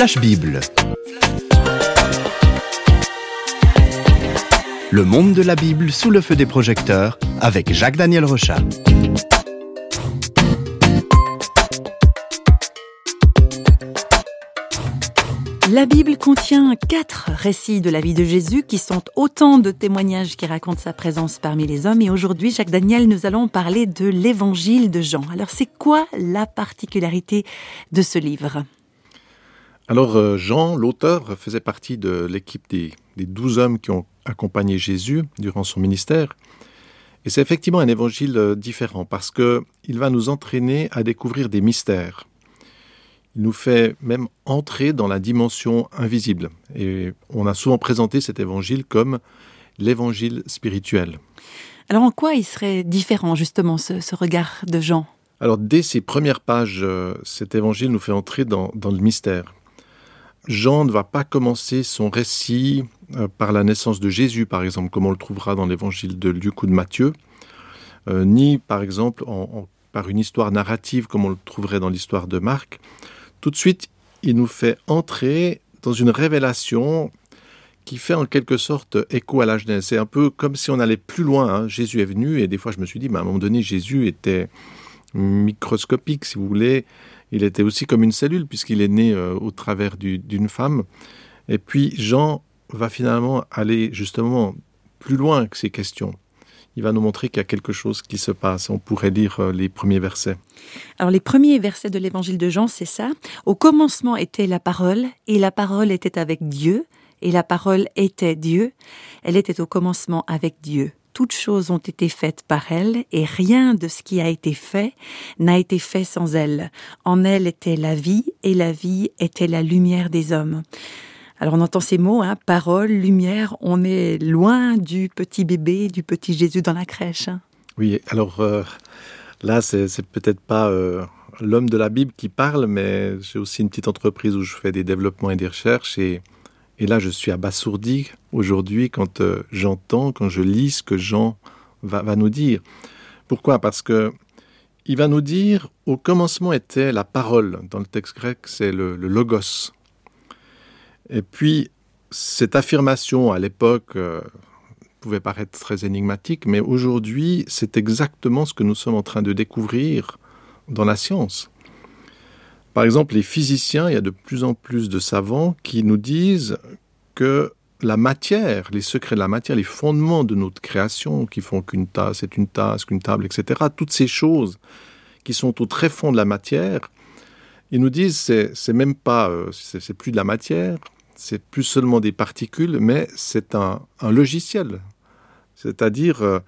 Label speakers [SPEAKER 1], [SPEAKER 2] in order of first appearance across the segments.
[SPEAKER 1] Flash Bible. Le monde de la Bible sous le feu des projecteurs avec Jacques-Daniel Rochat.
[SPEAKER 2] La Bible contient quatre récits de la vie de Jésus qui sont autant de témoignages qui racontent sa présence parmi les hommes. Et aujourd'hui, Jacques Daniel, nous allons parler de l'évangile de Jean. Alors, c'est quoi la particularité de ce livre?
[SPEAKER 3] Alors, euh, Jean, l'auteur, faisait partie de l'équipe des, douze hommes qui ont accompagné Jésus durant son ministère. Et c'est effectivement un évangile euh, différent parce qu'il va nous entraîner à découvrir des mystères il nous fait même entrer dans la dimension invisible. Et on a souvent présenté cet évangile comme l'évangile spirituel.
[SPEAKER 2] Alors en quoi il serait différent justement ce, regard de Jean?
[SPEAKER 3] Alors dès ses premières pages, euh, cet évangile nous fait entrer dans, le mystère. Jean ne va pas commencer son récit euh, par la naissance de Jésus, par exemple, comme on le trouvera dans l'évangile de Luc ou de Matthieu, euh, ni par exemple par une histoire narrative comme on le trouverait dans l'histoire de Marc tout de suite, il nous fait entrer dans une révélation qui fait en quelque sorte écho à la Genèse. C'est un peu comme si on allait plus loin. Hein. Jésus est venu et des fois je me suis dit, à un moment donné, Jésus était microscopique, si vous voulez. Il était aussi comme une cellule puisqu'il est né euh, au travers d'une femme. Et puis Jean va finalement aller justement plus loin que ces questions il va nous montrer qu'il y a quelque chose qui se passe. On pourrait lire euh, les premiers versets.
[SPEAKER 2] Alors les premiers versets de l'évangile de Jean, c'est ça. Au commencement était la parole, et la parole était avec Dieu, et la parole était Dieu. Elle était au commencement avec Dieu. Toutes choses ont été faites par elle, et rien de ce qui a été fait n'a été fait sans elle. En elle était la vie, et la vie était la lumière des hommes. Alors on entend ces mots, hein, parole, lumière, on est loin du petit bébé, du petit Jésus dans la crèche. Hein.
[SPEAKER 3] Oui, alors euh, là, c'est peut-être pas euh, l'homme de la Bible qui parle, mais j'ai aussi une petite entreprise où je fais des développements et des recherches. Et, là, je suis abasourdi aujourd'hui quand euh, j'entends, quand je lis ce que Jean va, nous dire. Pourquoi? Parce que il va nous dire, au commencement était la parole. Dans le texte grec, c'est le logos. Et puis, cette affirmation, à l'époque, euh, pouvait paraître très énigmatique, mais aujourd'hui, c'est exactement ce que nous sommes en train de découvrir dans la science. Par exemple, les physiciens, il y a de plus en plus de savants qui nous disent que la matière, les secrets de la matière, les fondements de notre création, qui font qu'une tasse est une tasse, qu'une table, etc., toutes ces choses qui sont au très fond de la matière, ils nous disent c'est c'est même pas euh, c'est plus de la matière, c'est plus seulement des particules, mais c'est un, logiciel. C'est-à-dire, euh,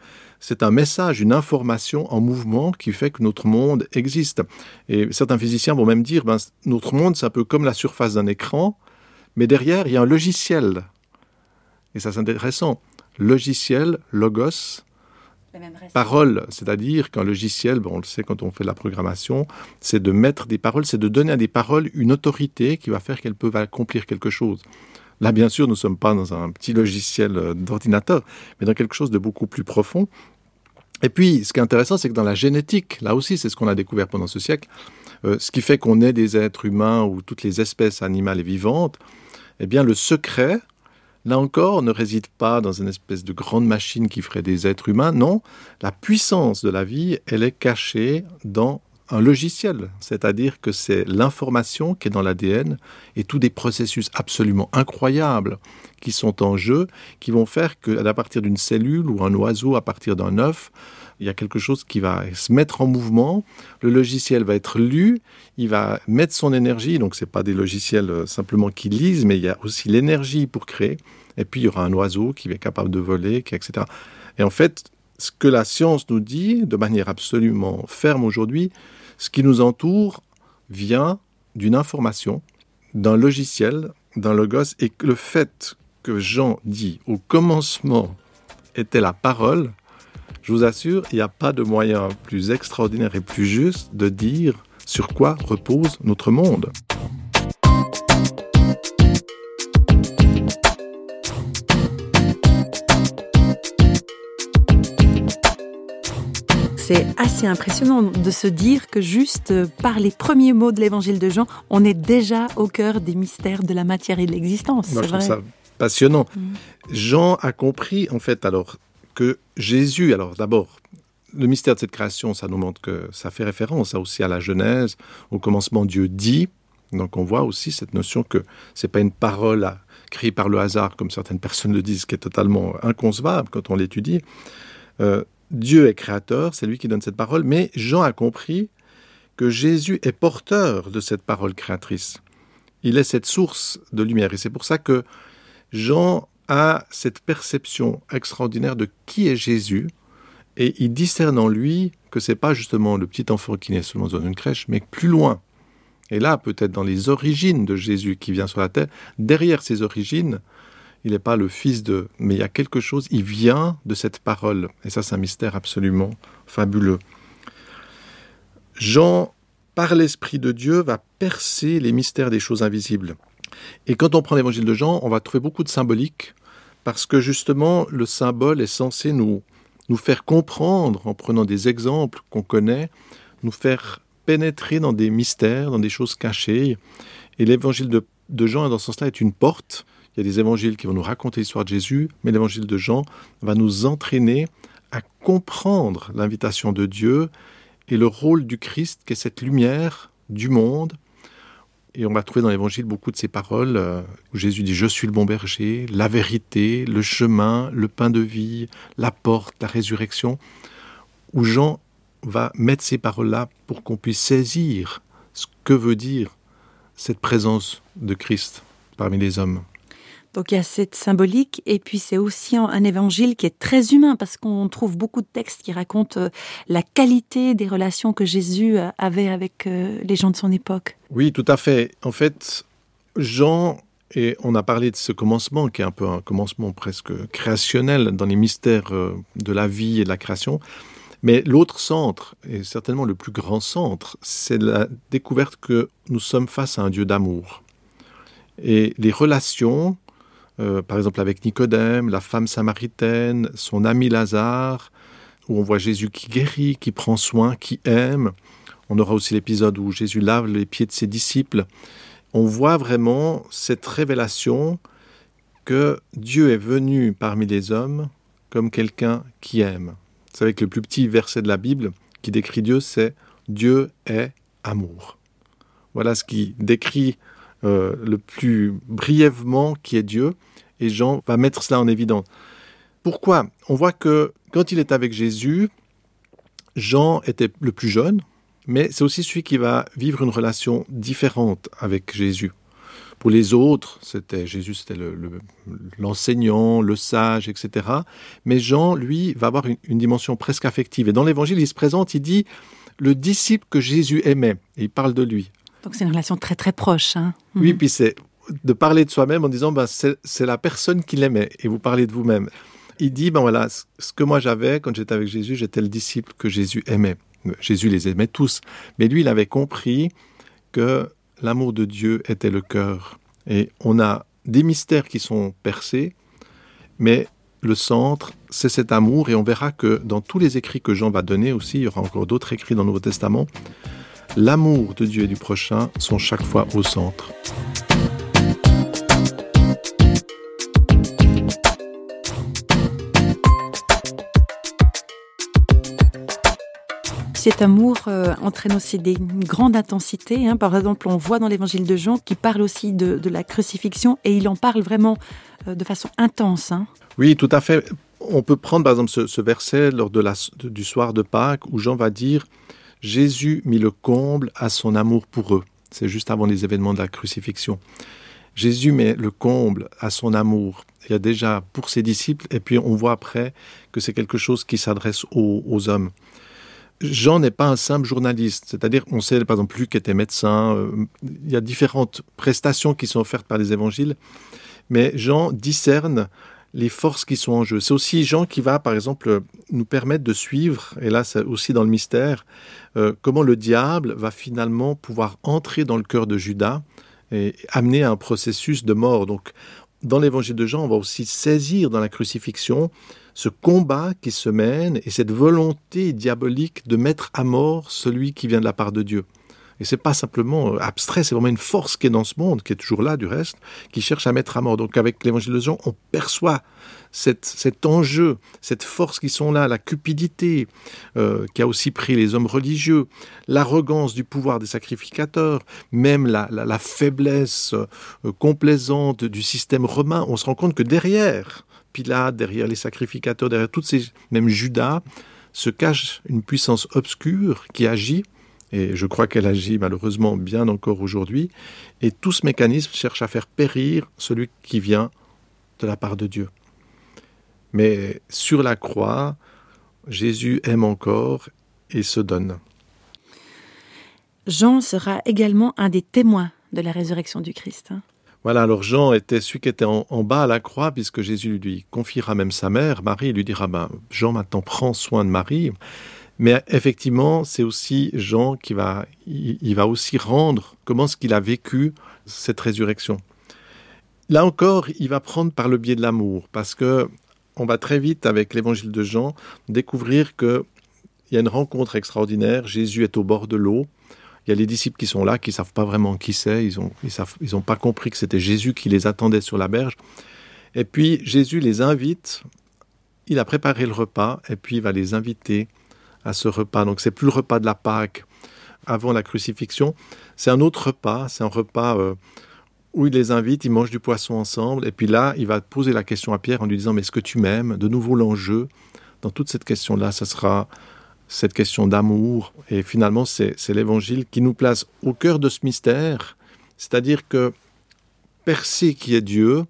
[SPEAKER 3] c'est un message, une information en mouvement qui fait que notre monde existe. Et certains physiciens vont même dire, ben, notre monde, c'est un peu comme la surface d'un écran, mais derrière, il y a un logiciel. Et ça, c'est intéressant. Logiciel, logos, Parole, c'est-à-dire qu'un logiciel, bon, on le sait quand on fait la programmation, c'est de mettre des paroles, c'est de donner à des paroles une autorité qui va faire qu'elles peuvent accomplir quelque chose. Là, bien sûr, nous ne sommes pas dans un petit logiciel euh, d'ordinateur, mais dans quelque chose de beaucoup plus profond. Et puis, ce qui est intéressant, c'est que dans la génétique, là aussi, c'est ce qu'on a découvert pendant ce siècle, euh, ce qui fait qu'on est des êtres humains ou toutes les espèces animales et vivantes, eh bien, le secret, là encore, ne réside pas dans une espèce de grande machine qui ferait des êtres humains. Non, la puissance de la vie, elle est cachée dans un logiciel, c'est-à-dire que c'est l'information qui est dans l'ADN et tous des processus absolument incroyables qui sont en jeu, qui vont faire qu'à partir d'une cellule ou un oiseau, à partir d'un œuf, il y a quelque chose qui va se mettre en mouvement, le logiciel va être lu, il va mettre son énergie, donc ce n'est pas des logiciels euh, simplement qui lisent, mais il y a aussi l'énergie pour créer, et puis il y aura un oiseau qui est capable de voler, etc. Et en fait, ce que la science nous dit de manière absolument ferme aujourd'hui, ce qui nous entoure vient d'une information, d'un logiciel, d'un logos, et le fait que Jean dit au commencement était la parole, je vous assure, il n'y a pas de moyen plus extraordinaire et plus juste de dire sur quoi repose notre monde.
[SPEAKER 2] C'est assez impressionnant de se dire que juste euh, par les premiers mots de l'évangile de Jean, on est déjà au cœur des mystères de la matière et de l'existence.
[SPEAKER 3] Moi, je trouve ça passionnant.
[SPEAKER 2] Mm.
[SPEAKER 3] Jean a compris, en fait, alors, que Jésus, alors d'abord, le mystère de cette création, ça nous montre que ça fait référence aussi à la Genèse. Au commencement, Dieu dit. Donc on voit aussi cette notion que c'est pas une parole à, créée par le hasard, comme certaines personnes le disent, qui est totalement inconcevable quand on l'étudie. Euh, Dieu est créateur, c'est lui qui donne cette parole, mais Jean a compris que Jésus est porteur de cette parole créatrice. Il est cette source de lumière. Et c'est pour ça que Jean a cette perception extraordinaire de qui est Jésus, et il discerne en lui que c'est pas justement le petit enfant qui naît seulement dans une crèche, mais plus loin. Et là, peut-être dans les origines de Jésus qui vient sur la terre, derrière ces origines, il n'est pas le fils de, mais il y a quelque chose, il vient de cette parole. Et ça, c'est un mystère absolument fabuleux. Jean, par l'Esprit de Dieu, va percer les mystères des choses invisibles. Et quand on prend l'évangile de Jean, on va trouver beaucoup de symbolique, parce que justement, le symbole est censé nous, nous faire comprendre, en prenant des exemples qu'on connaît, nous faire pénétrer dans des mystères, dans des choses cachées. Et l'évangile de, de Jean, dans ce sens-là, est une porte il y a des évangiles qui vont nous raconter l'histoire de Jésus, mais l'évangile de Jean va nous entraîner à comprendre l'invitation de Dieu et le rôle du Christ qui est cette lumière du monde. Et on va trouver dans l'évangile beaucoup de ces paroles euh, où Jésus dit Je suis le bon berger, la vérité, le chemin, le pain de vie, la porte, la résurrection, où Jean va mettre ces paroles-là pour qu'on puisse saisir ce que veut dire cette présence de Christ parmi les hommes.
[SPEAKER 2] Donc il y a cette symbolique et puis c'est aussi un évangile qui est très humain parce qu'on trouve beaucoup de textes qui racontent euh, la qualité des relations que Jésus euh, avait avec euh, les gens de son époque.
[SPEAKER 3] Oui, tout à fait. En fait, Jean, et on a parlé de ce commencement qui est un peu un commencement presque créationnel dans les mystères de la vie et de la création. Mais l'autre centre, et certainement le plus grand centre, c'est la découverte que nous sommes face à un Dieu d'amour. Et les relations euh, par exemple avec Nicodème, la femme samaritaine, son ami Lazare, où on voit Jésus qui guérit, qui prend soin, qui aime. On aura aussi l'épisode où Jésus lave les pieds de ses disciples. On voit vraiment cette révélation que Dieu est venu parmi les hommes comme quelqu'un qui aime. Vous savez que le plus petit verset de la Bible qui décrit Dieu, c'est Dieu est amour. Voilà ce qui décrit euh, le plus brièvement qui est Dieu, et Jean va mettre cela en évidence. Pourquoi? On voit que quand il est avec Jésus, Jean était le plus jeune, mais c'est aussi celui qui va vivre une relation différente avec Jésus. Pour les autres, c'était Jésus, c'était l'enseignant, le, sage, etc. Mais Jean, lui, va avoir une, une dimension presque affective. Et dans l'Évangile, il se présente, il dit le disciple que Jésus aimait. Et il parle de lui.
[SPEAKER 2] Donc c'est une relation très très proche. Hein.
[SPEAKER 3] Oui, mhm. puis c'est de parler de soi-même en disant ben, c'est la personne qu'il aimait et vous parlez de vous-même. Il dit ben voilà ce que moi j'avais quand j'étais avec Jésus, j'étais le disciple que Jésus aimait. Jésus les aimait tous, mais lui il avait compris que l'amour de Dieu était le cœur et on a des mystères qui sont percés, mais le centre, c'est cet amour, et on verra que dans tous les écrits que Jean va donner aussi, il y aura encore d'autres écrits dans le Nouveau Testament, l'amour de Dieu et du prochain sont chaque fois au centre.
[SPEAKER 2] Cet amour euh, entraîne aussi des, une grande intensité. Hein. Par exemple, on voit dans l'évangile de Jean qui parle aussi de, la crucifixion et il en parle vraiment euh, de façon intense. Hein.
[SPEAKER 3] Oui, tout à fait. On peut prendre par exemple ce, verset lors de du soir de Pâques où Jean va dire Jésus mit le comble à son amour pour eux. C'est juste avant les événements de la crucifixion. Jésus met le comble à son amour. Il y a déjà pour ses disciples, et puis on voit après que c'est quelque chose qui s'adresse aux, hommes. Jean n'est pas un simple journaliste, c'est-à-dire on sait par exemple Luc était médecin, euh, il y a différentes prestations qui sont offertes par les évangiles, mais Jean discerne les forces qui sont en jeu. C'est aussi Jean qui va, par exemple, nous permettre de suivre, et là c'est aussi dans le mystère, euh, comment le diable va finalement pouvoir entrer dans le cœur de Judas et amener à un processus de mort. Donc, dans l'évangile de Jean, on va aussi saisir dans la crucifixion ce combat qui se mène et cette volonté diabolique de mettre à mort celui qui vient de la part de Dieu. Et c'est pas simplement euh, abstrait, c'est vraiment une force qui est dans ce monde, qui est toujours là du reste, qui cherche à mettre à mort. Donc avec l'évangile de Jean, on perçoit cet enjeu, cette force qui sont là, la cupidité euh, qui a aussi pris les hommes religieux, l'arrogance du pouvoir des sacrificateurs, même la, faiblesse euh, complaisante du système romain. On se rend compte que derrière Pilate, derrière les sacrificateurs, derrière toutes ces, même Judas, se cache une puissance obscure qui agit et je crois qu'elle agit malheureusement bien encore aujourd'hui, et tout ce mécanisme cherche à faire périr celui qui vient de la part de Dieu. Mais sur la croix, Jésus aime encore et se donne.
[SPEAKER 2] Jean sera également un des témoins de la résurrection du Christ. Hein.
[SPEAKER 3] Voilà, alors Jean était celui qui était en, bas à la croix, puisque Jésus lui confiera même sa mère, Marie, lui dira, ben, Jean maintenant prend soin de Marie. Mais effectivement, c'est aussi Jean qui va, il, va aussi rendre comment ce qu'il a vécu cette résurrection. Là encore, il va prendre par le biais de l'amour, parce que on va très vite avec l'évangile de Jean découvrir que il y a une rencontre extraordinaire. Jésus est au bord de l'eau. Il y a les disciples qui sont là, qui savent pas vraiment qui c'est. Ils ont, ils, ont pas compris que c'était Jésus qui les attendait sur la berge. Et puis Jésus les invite. Il a préparé le repas et puis il va les inviter à ce repas. Donc c'est plus le repas de la Pâque avant la crucifixion, c'est un autre repas, c'est un repas euh, où il les invite, ils mangent du poisson ensemble, et puis là, il va poser la question à Pierre en lui disant, mais est-ce que tu m'aimes? De nouveau l'enjeu, dans toute cette question-là, ce sera cette question d'amour, et finalement, c'est l'évangile qui nous place au cœur de ce mystère, c'est-à-dire que percer qui est Dieu,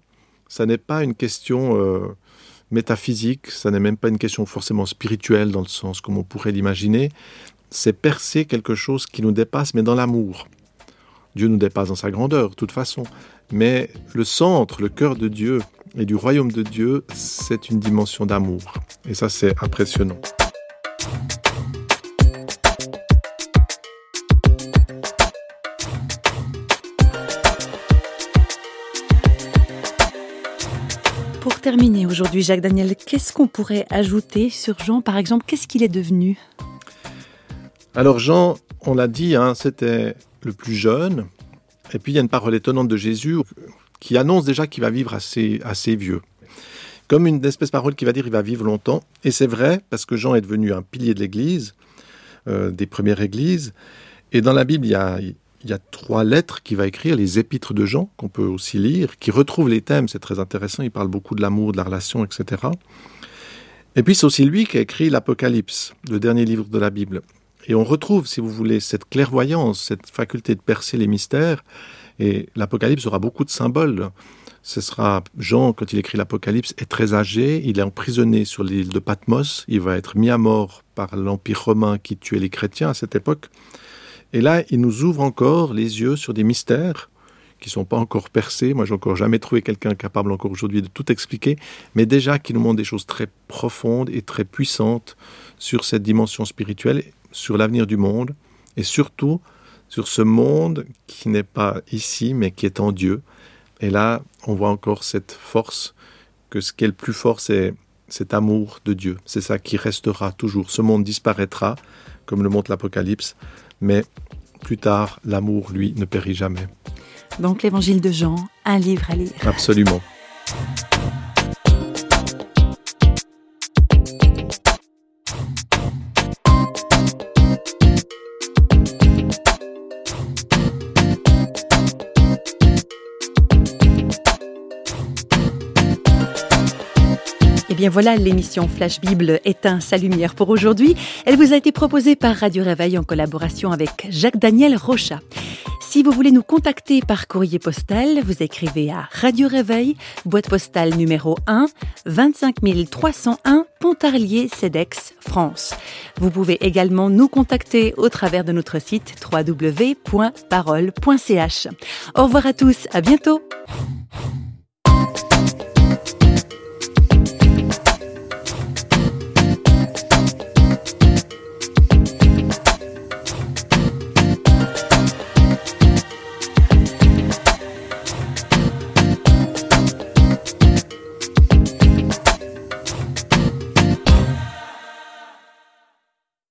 [SPEAKER 3] ça n'est pas une question... Euh, métaphysique, ça n'est même pas une question forcément spirituelle dans le sens comme on pourrait l'imaginer, c'est percer quelque chose qui nous dépasse, mais dans l'amour. Dieu nous dépasse dans sa grandeur, de toute façon, mais le centre, le cœur de Dieu et du royaume de Dieu, c'est une dimension d'amour. Et ça, c'est impressionnant.
[SPEAKER 2] Aujourd'hui, Jacques Daniel, qu'est-ce qu'on pourrait ajouter sur Jean? Par exemple, qu'est-ce qu'il est devenu?
[SPEAKER 3] Alors Jean, on l'a dit, hein, c'était le plus jeune. Et puis il y a une parole étonnante de Jésus qui annonce déjà qu'il va vivre assez, assez vieux. Comme une espèce de parole qui va dire qu'il va vivre longtemps. Et c'est vrai, parce que Jean est devenu un pilier de l'Église, euh, des premières églises. Et dans la Bible, il y a, il y a trois lettres qu'il va écrire, les épîtres de Jean, qu'on peut aussi lire, qui retrouvent les thèmes, c'est très intéressant, il parle beaucoup de l'amour, de la relation, etc. Et puis c'est aussi lui qui a écrit l'Apocalypse, le dernier livre de la Bible. Et on retrouve, si vous voulez, cette clairvoyance, cette faculté de percer les mystères. Et l'Apocalypse aura beaucoup de symboles. Ce sera Jean, quand il écrit l'Apocalypse, est très âgé, il est emprisonné sur l'île de Patmos, il va être mis à mort par l'Empire romain qui tuait les chrétiens à cette époque. Et là, il nous ouvre encore les yeux sur des mystères qui sont pas encore percés. Moi, j'ai encore jamais trouvé quelqu'un capable encore aujourd'hui de tout expliquer, mais déjà qui nous montre des choses très profondes et très puissantes sur cette dimension spirituelle, sur l'avenir du monde, et surtout sur ce monde qui n'est pas ici, mais qui est en Dieu. Et là, on voit encore cette force, que ce qui est le plus fort, c'est cet amour de Dieu. C'est ça qui restera toujours. Ce monde disparaîtra, comme le montre l'Apocalypse, mais plus tard, l'amour, lui, ne périt jamais.
[SPEAKER 2] Donc l'évangile de Jean, un livre à lire.
[SPEAKER 3] Absolument.
[SPEAKER 2] Voilà, l'émission Flash Bible éteint sa lumière pour aujourd'hui. Elle vous a été proposée par Radio Réveil en collaboration avec Jacques-Daniel Rocha. Si vous voulez nous contacter par courrier postal, vous écrivez à Radio Réveil, boîte postale numéro 1, 25 301, Pontarlier, CEDEX, France. Vous pouvez également nous contacter au travers de notre site www.parole.ch. Au revoir à tous, à bientôt!